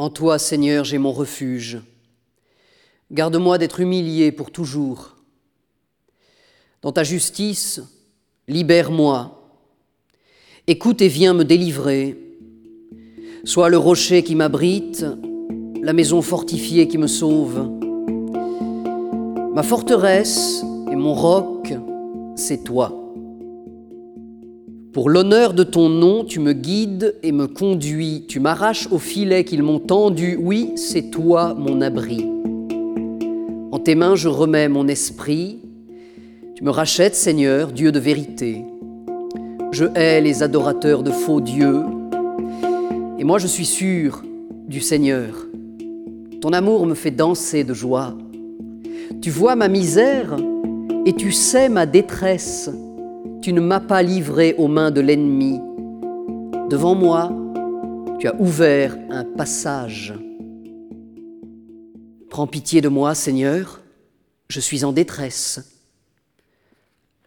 En toi, Seigneur, j'ai mon refuge. Garde-moi d'être humilié pour toujours. Dans ta justice, libère-moi. Écoute et viens me délivrer. Sois le rocher qui m'abrite, la maison fortifiée qui me sauve. Ma forteresse et mon roc, c'est toi. Pour l'honneur de ton nom, tu me guides et me conduis, tu m'arraches au filet qu'ils m'ont tendu, oui, c'est toi mon abri. En tes mains je remets mon esprit, tu me rachètes Seigneur, Dieu de vérité. Je hais les adorateurs de faux dieux, et moi je suis sûr du Seigneur. Ton amour me fait danser de joie. Tu vois ma misère et tu sais ma détresse tu ne m'as pas livré aux mains de l'ennemi. Devant moi, tu as ouvert un passage. Prends pitié de moi, Seigneur, je suis en détresse.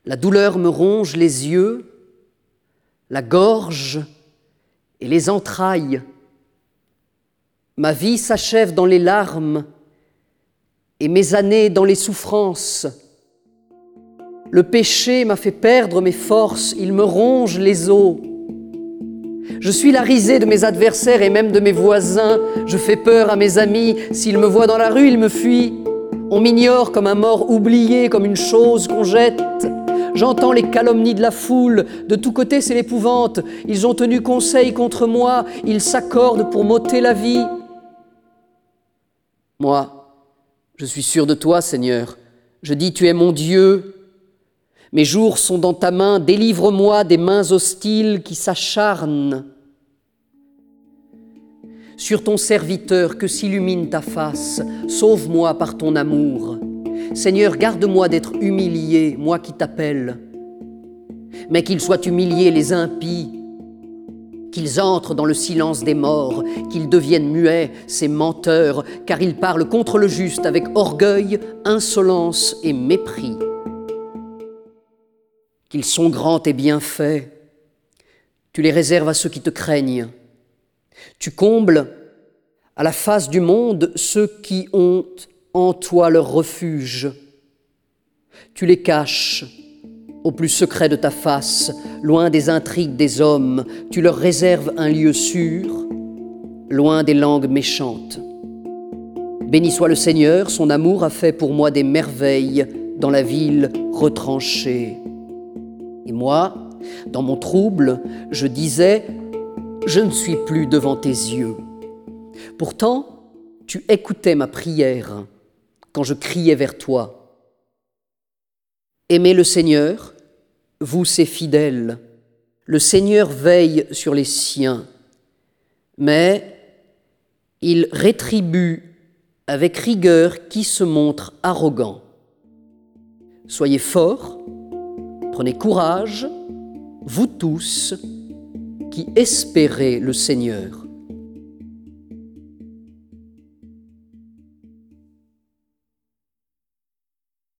La douleur me ronge les yeux, la gorge et les entrailles. Ma vie s'achève dans les larmes et mes années dans les souffrances. Le péché m'a fait perdre mes forces, il me ronge les os. Je suis la risée de mes adversaires et même de mes voisins. Je fais peur à mes amis. S'ils me voient dans la rue, ils me fuient. On m'ignore comme un mort oublié, comme une chose qu'on jette. J'entends les calomnies de la foule. De tous côtés, c'est l'épouvante. Ils ont tenu conseil contre moi. Ils s'accordent pour m'ôter la vie. Moi, je suis sûr de toi, Seigneur. Je dis, tu es mon Dieu. Mes jours sont dans ta main, délivre-moi des mains hostiles qui s'acharnent. Sur ton serviteur que s'illumine ta face, sauve-moi par ton amour. Seigneur, garde-moi d'être humilié, moi qui t'appelle. Mais qu'ils soient humiliés les impies, qu'ils entrent dans le silence des morts, qu'ils deviennent muets, ces menteurs, car ils parlent contre le juste avec orgueil, insolence et mépris qu'ils sont grands et bien faits. Tu les réserves à ceux qui te craignent. Tu combles à la face du monde ceux qui ont en toi leur refuge. Tu les caches au plus secret de ta face, loin des intrigues des hommes. Tu leur réserves un lieu sûr, loin des langues méchantes. Béni soit le Seigneur, son amour a fait pour moi des merveilles dans la ville retranchée. Et moi, dans mon trouble, je disais, je ne suis plus devant tes yeux. Pourtant, tu écoutais ma prière quand je criais vers toi. Aimez le Seigneur, vous ses fidèles. Le Seigneur veille sur les siens, mais il rétribue avec rigueur qui se montre arrogant. Soyez forts, Prenez courage, vous tous qui espérez le Seigneur.